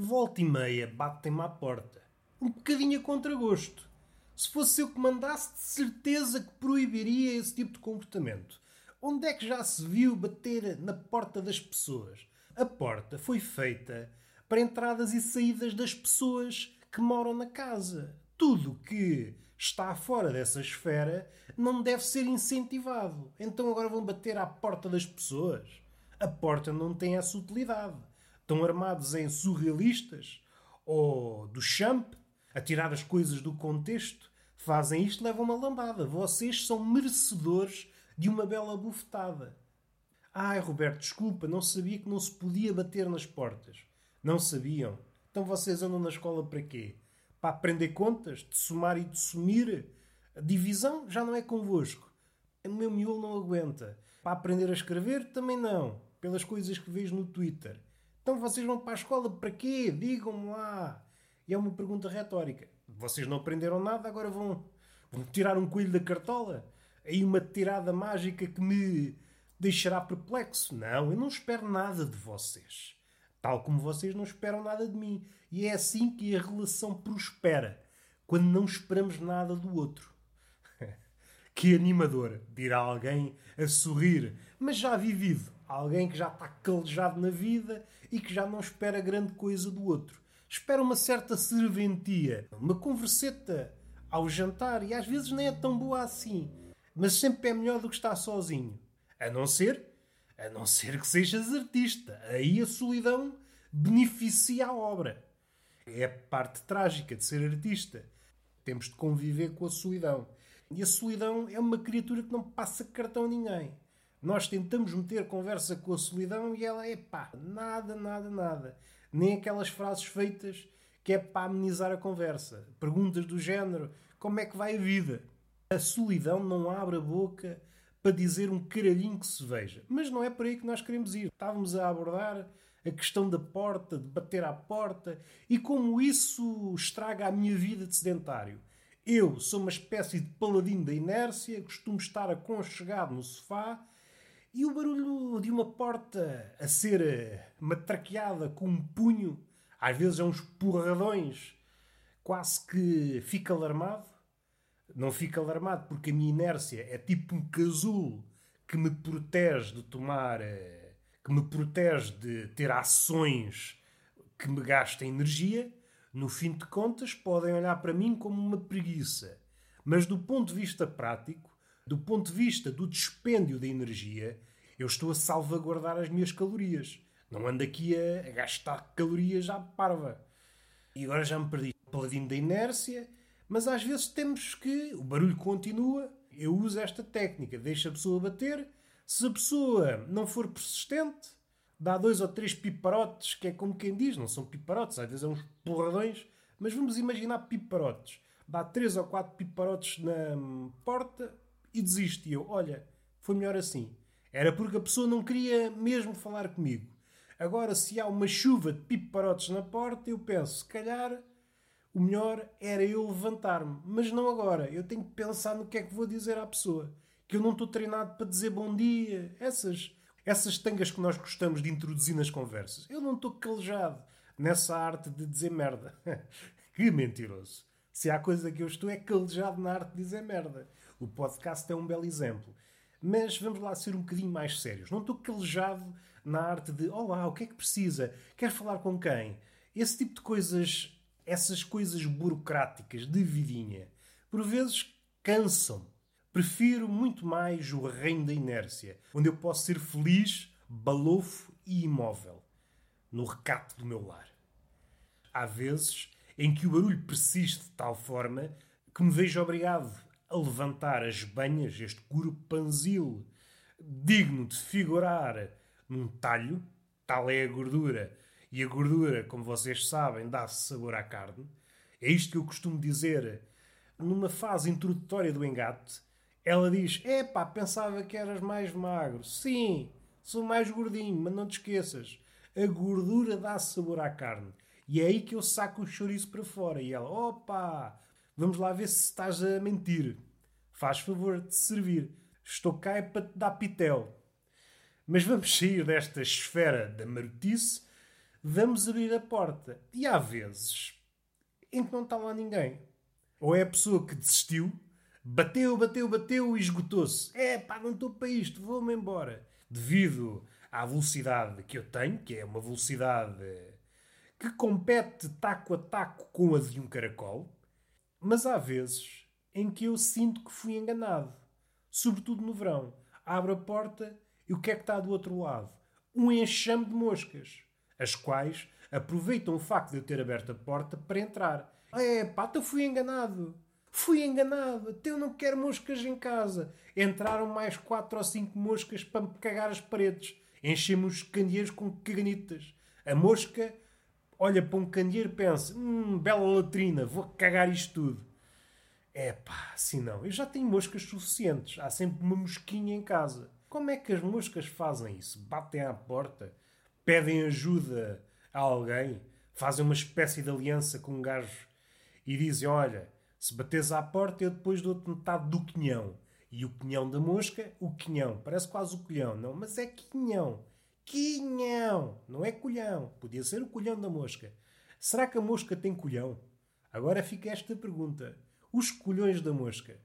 Volta e meia batem-me à porta. Um bocadinho a contragosto. Se fosse eu que mandasse, de certeza que proibiria esse tipo de comportamento. Onde é que já se viu bater na porta das pessoas? A porta foi feita para entradas e saídas das pessoas que moram na casa. Tudo que está fora dessa esfera não deve ser incentivado. Então agora vão bater à porta das pessoas. A porta não tem essa utilidade. Estão armados em surrealistas ou do champ, a tirar as coisas do contexto. Fazem isto, levam uma lambada. Vocês são merecedores de uma bela bufetada. Ai, Roberto, desculpa, não sabia que não se podia bater nas portas. Não sabiam? Então vocês andam na escola para quê? para aprender contas, de somar e de sumir. A divisão já não é convosco. O meu miolo não aguenta. Para aprender a escrever, também não. Pelas coisas que vejo no Twitter. Então vocês vão para a escola para quê? Digam-me lá. E é uma pergunta retórica. Vocês não aprenderam nada, agora vão, vão tirar um coelho da cartola? Aí uma tirada mágica que me deixará perplexo? Não, eu não espero nada de vocês. Tal como vocês não esperam nada de mim. E é assim que a relação prospera. Quando não esperamos nada do outro. que animador, dirá alguém a sorrir, mas já vivido. Alguém que já está calejado na vida e que já não espera grande coisa do outro. Espera uma certa serventia, uma converseta ao jantar e às vezes nem é tão boa assim. Mas sempre é melhor do que estar sozinho. A não ser a não ser que sejas artista. Aí a solidão beneficia a obra. É a parte trágica de ser artista. Temos de conviver com a solidão. E a solidão é uma criatura que não passa cartão a ninguém. Nós tentamos meter conversa com a solidão e ela é pá, nada, nada, nada. Nem aquelas frases feitas que é para amenizar a conversa. Perguntas do género: como é que vai a vida? A solidão não abre a boca para dizer um caralhinho que se veja. Mas não é por aí que nós queremos ir. Estávamos a abordar a questão da porta, de bater à porta e como isso estraga a minha vida de sedentário. Eu sou uma espécie de paladino da inércia, costumo estar aconchegado no sofá e o barulho de uma porta a ser eh, matraqueada com um punho, às vezes é uns porradões, quase que fica alarmado não fico alarmado porque a minha inércia é tipo um casulo que me protege de tomar. Eh, que me protege de ter ações que me gastem energia. No fim de contas, podem olhar para mim como uma preguiça. Mas do ponto de vista prático, do ponto de vista do dispêndio de energia, eu estou a salvaguardar as minhas calorias. Não ando aqui a, gastar calorias à parva. E agora já me perdi. Paladino da inércia mas às vezes temos que. O barulho continua. Eu uso esta técnica, deixo a pessoa bater. Se a pessoa não for persistente, dá dois ou três piparotes, que é como quem diz, não são piparotes, às vezes são uns porradões, mas vamos imaginar piparotes. Dá três ou quatro piparotes na porta e. E eu, olha, foi melhor assim. Era porque a pessoa não queria mesmo falar comigo. Agora, se há uma chuva de piparotes na porta, eu penso, se calhar o melhor era eu levantar-me. Mas não agora. Eu tenho que pensar no que é que vou dizer à pessoa. Que eu não estou treinado para dizer bom dia. Essas, essas tangas que nós gostamos de introduzir nas conversas. Eu não estou calejado nessa arte de dizer merda. que mentiroso. Se há coisa que eu estou é calejado na arte de dizer merda. O podcast é um belo exemplo. Mas vamos lá ser um bocadinho mais sérios. Não estou calejado na arte de olá, o que é que precisa? Quer falar com quem? Esse tipo de coisas essas coisas burocráticas de vidinha, por vezes cansam. Prefiro muito mais o reino da inércia, onde eu posso ser feliz, balofo e imóvel, no recato do meu lar. Há vezes em que o barulho persiste de tal forma que me vejo obrigado a levantar as banhas, este corpanzil, digno de figurar num talho, tal é a gordura e a gordura, como vocês sabem, dá sabor à carne. É isto que eu costumo dizer numa fase introdutória do engate. Ela diz: Epá, pensava que eras mais magro. Sim, sou mais gordinho, mas não te esqueças. A gordura dá sabor à carne. E é aí que eu saco o chouriço para fora. E ela: Opa, vamos lá ver se estás a mentir. Faz favor de servir. Estou cá é para te dar pitel. Mas vamos sair desta esfera da marotice vamos abrir a porta. E há vezes em que não está lá ninguém. Ou é a pessoa que desistiu, bateu, bateu, bateu e esgotou-se. É pá, não estou para isto, vou-me embora. Devido à velocidade que eu tenho, que é uma velocidade que compete taco a taco com a de um caracol, mas há vezes em que eu sinto que fui enganado. Sobretudo no verão. Abro a porta e o que é que está do outro lado? Um enxame de moscas, as quais aproveitam o facto de eu ter aberto a porta para entrar. É, pá, eu fui enganado. Fui enganado. Até eu não quero moscas em casa. Entraram mais quatro ou cinco moscas para me cagar as paredes. Enchemos os candeeiros com caganitas. A mosca olha para um candeeiro e pensa: hum, bela latrina, vou cagar isto tudo. É pá, assim não. Eu já tenho moscas suficientes. Há sempre uma mosquinha em casa. Como é que as moscas fazem isso? Batem à porta, pedem ajuda a alguém, fazem uma espécie de aliança com um gajo e dizem: Olha, se bates à porta, eu depois dou-te metade do quinhão. E o quinhão da mosca, o quinhão. Parece quase o colhão, não? Mas é quinhão. Quinhão! Não é colhão. Podia ser o colhão da mosca. Será que a mosca tem colhão? Agora fica esta pergunta. Os colhões da mosca?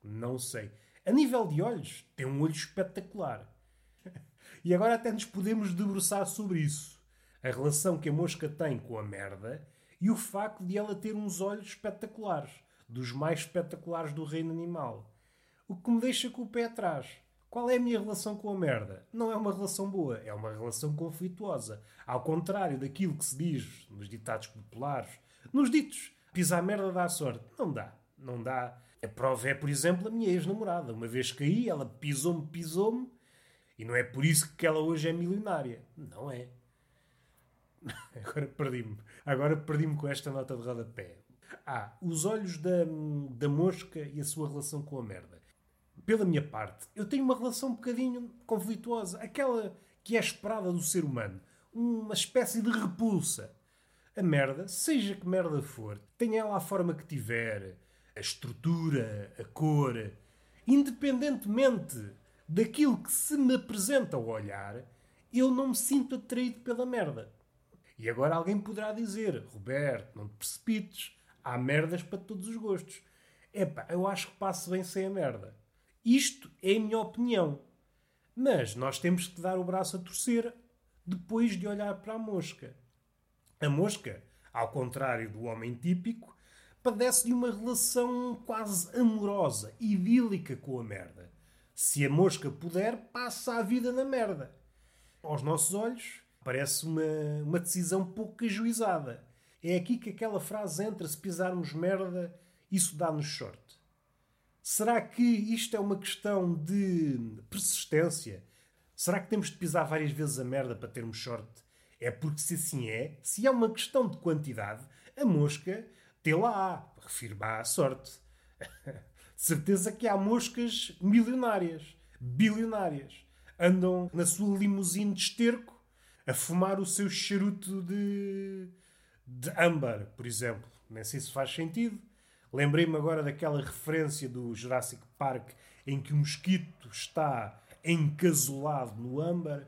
Não sei. A nível de olhos, tem um olho espetacular. e agora até nos podemos debruçar sobre isso. A relação que a mosca tem com a merda e o facto de ela ter uns olhos espetaculares, dos mais espetaculares do reino animal. O que me deixa com o pé atrás. Qual é a minha relação com a merda? Não é uma relação boa, é uma relação conflituosa. Ao contrário daquilo que se diz nos ditados populares, nos ditos, pisar merda dá sorte. Não dá, não dá. A prova é, por exemplo, a minha ex-namorada. Uma vez caí, ela pisou-me, pisou-me, e não é por isso que ela hoje é milionária. Não é. Agora perdi-me. Agora perdi-me com esta nota de rodapé. Ah, os olhos da, da mosca e a sua relação com a merda pela minha parte, eu tenho uma relação um bocadinho conflituosa. Aquela que é esperada do ser humano. Uma espécie de repulsa. A merda, seja que merda for, tenha ela a forma que tiver, a estrutura, a cor, independentemente daquilo que se me apresenta ao olhar, eu não me sinto atraído pela merda. E agora alguém poderá dizer: Roberto, não te precipites, há merdas para todos os gostos. Epá, eu acho que passo bem sem a merda. Isto é a minha opinião. Mas nós temos que dar o braço a torcer depois de olhar para a mosca. A mosca, ao contrário do homem típico, padece de uma relação quase amorosa, idílica com a merda. Se a mosca puder, passa a vida na merda. Aos nossos olhos, parece uma, uma decisão pouco ajuizada. É aqui que aquela frase entra: se pisarmos merda, isso dá-nos sorte. Será que isto é uma questão de persistência? Será que temos de pisar várias vezes a merda para termos sorte? É porque se assim é, se é uma questão de quantidade, a mosca tê-la á, refiro-me à sorte. certeza que há moscas milionárias, bilionárias. Andam na sua limusine de esterco a fumar o seu charuto de, de âmbar, por exemplo. Nem sei se faz sentido. Lembrei-me agora daquela referência do Jurassic Park em que o mosquito está encasolado no âmbar.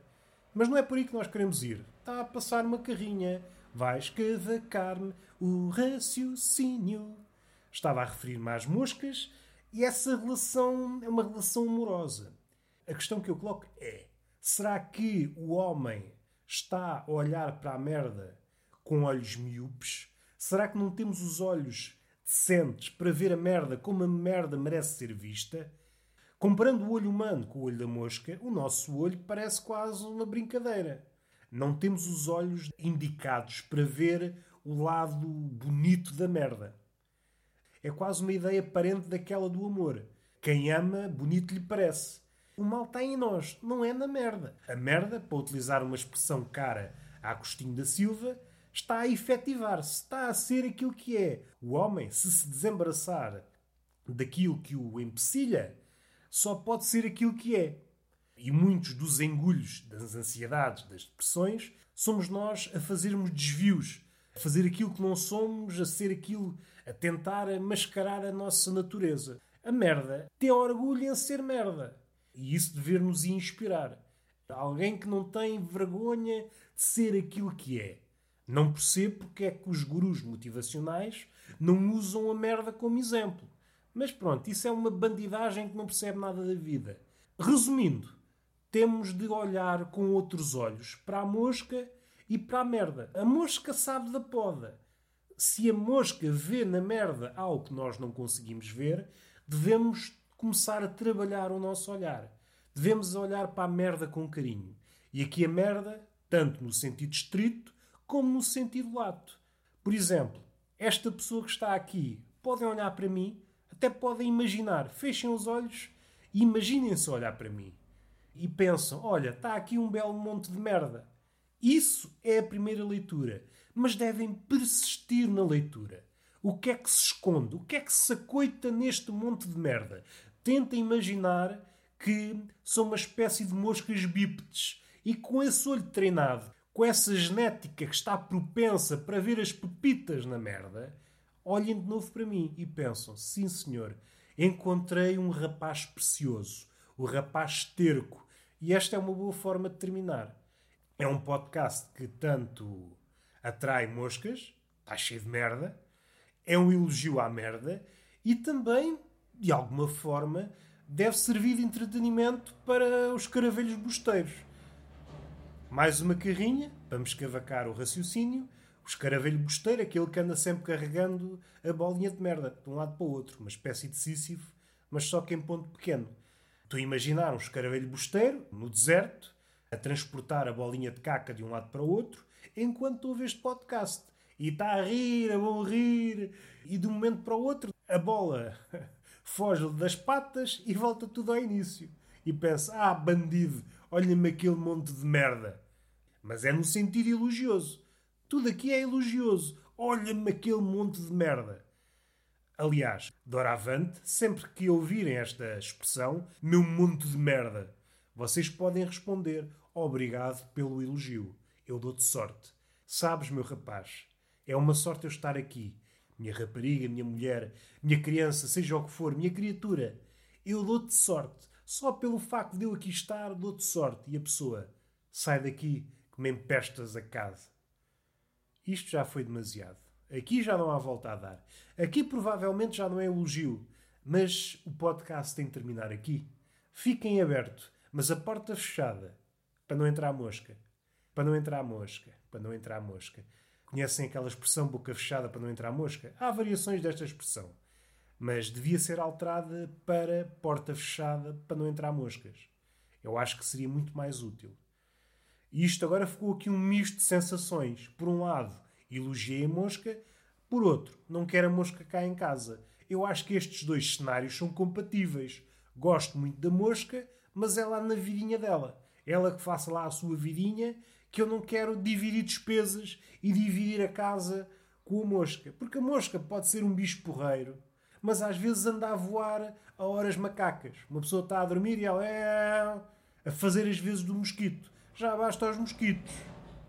Mas não é por aí que nós queremos ir. Está a passar uma carrinha, vai escavacar-me o raciocínio. Estava a referir-me às moscas e essa relação é uma relação amorosa. A questão que eu coloco é: será que o homem está a olhar para a merda com olhos miúpes? Será que não temos os olhos decentes para ver a merda como a merda merece ser vista, comparando o olho humano com o olho da mosca, o nosso olho parece quase uma brincadeira. Não temos os olhos indicados para ver o lado bonito da merda. É quase uma ideia parente daquela do amor. Quem ama, bonito lhe parece. O mal está em nós, não é na merda. A merda, para utilizar uma expressão cara a Agostinho da Silva, está a efetivar-se, está a ser aquilo que é. O homem, se se desembaraçar daquilo que o empecilha, só pode ser aquilo que é. E muitos dos engulhos, das ansiedades, das depressões, somos nós a fazermos desvios, a fazer aquilo que não somos, a ser aquilo, a tentar mascarar a nossa natureza. A merda tem orgulho em ser merda. E isso dever nos inspirar. Alguém que não tem vergonha de ser aquilo que é. Não percebo porque é que os gurus motivacionais não usam a merda como exemplo. Mas pronto, isso é uma bandidagem que não percebe nada da vida. Resumindo, temos de olhar com outros olhos para a mosca e para a merda. A mosca sabe da poda. Se a mosca vê na merda algo que nós não conseguimos ver, devemos começar a trabalhar o nosso olhar. Devemos olhar para a merda com carinho. E aqui a merda, tanto no sentido estrito como no sentido lato. Por exemplo, esta pessoa que está aqui, podem olhar para mim, até podem imaginar, fechem os olhos e imaginem-se olhar para mim. E pensam: olha, está aqui um belo monte de merda. Isso é a primeira leitura. Mas devem persistir na leitura. O que é que se esconde? O que é que se acoita neste monte de merda? Tenta imaginar que são uma espécie de moscas bípedes e com esse olho treinado, com essa genética que está propensa para ver as pepitas na merda, olhem de novo para mim e pensam: sim, senhor, encontrei um rapaz precioso, o rapaz terco. E esta é uma boa forma de terminar. É um podcast que tanto atrai moscas, está cheio de merda, é um elogio à merda e também, de alguma forma, deve servir de entretenimento para os caravelhos bosteiros. Mais uma carrinha, para me escavacar o raciocínio. O escaravelho bosteiro, aquele que anda sempre carregando a bolinha de merda de um lado para o outro. Uma espécie de Sísifo, mas só que em ponto pequeno. A imaginar um escaravelho bosteiro, no deserto, a transportar a bolinha de caca de um lado para o outro, enquanto ouve este podcast. E está a rir, a bom rir, e de um momento para o outro a bola foge das patas e volta tudo ao início. E pensa: ah, bandido, olha-me aquele monte de merda. Mas é no sentido elogioso. Tudo aqui é elogioso. Olha-me aquele monte de merda. Aliás, doravante, sempre que ouvirem esta expressão, meu monte de merda, vocês podem responder: Obrigado pelo elogio. Eu dou-te sorte. Sabes, meu rapaz, é uma sorte eu estar aqui. Minha rapariga, minha mulher, minha criança, seja o que for, minha criatura. Eu dou-te sorte. Só pelo facto de eu aqui estar, dou-te sorte. E a pessoa sai daqui que me empestas a casa. Isto já foi demasiado. Aqui já não há volta a dar. Aqui provavelmente já não é elogio. Mas o podcast tem de terminar aqui. Fiquem aberto mas a porta fechada, para não entrar mosca. Para não entrar mosca. Para não entrar mosca. Conhecem aquela expressão boca fechada para não entrar mosca? Há variações desta expressão. Mas devia ser alterada para porta fechada para não entrar moscas. Eu acho que seria muito mais útil. E isto agora ficou aqui um misto de sensações. Por um lado, elogiei a mosca. Por outro, não quero a mosca cá em casa. Eu acho que estes dois cenários são compatíveis. Gosto muito da mosca, mas é lá na vidinha dela. Ela que faça lá a sua vidinha, que eu não quero dividir despesas e dividir a casa com a mosca. Porque a mosca pode ser um bicho porreiro, mas às vezes anda a voar a horas macacas. Uma pessoa está a dormir e ela é a fazer as vezes do mosquito. Já basta aos mosquitos.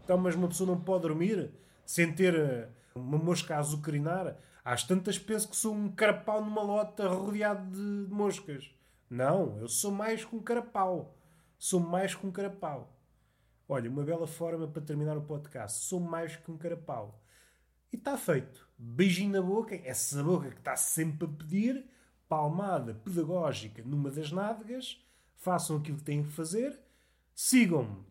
Então, mas uma pessoa não pode dormir sem ter eh, uma mosca a azucrinar. Às tantas penso que sou um carapau numa lota rodeado de moscas. Não, eu sou mais com carapau. Sou mais com carapau. Olha, uma bela forma para terminar o podcast. Sou mais que um carapau. E está feito. Beijinho na boca, essa boca que está sempre a pedir, palmada pedagógica numa das nádegas. Façam aquilo que têm que fazer. Sigam-me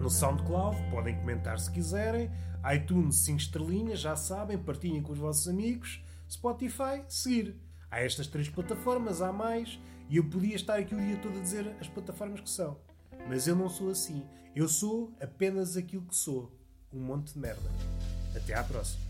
no SoundCloud, podem comentar se quiserem. iTunes 5 estrelinhas, já sabem, partilhem com os vossos amigos. Spotify, seguir. Há estas três plataformas, há mais. E eu podia estar aqui o dia todo a dizer as plataformas que são. Mas eu não sou assim. Eu sou apenas aquilo que sou. Um monte de merda. Até à próxima.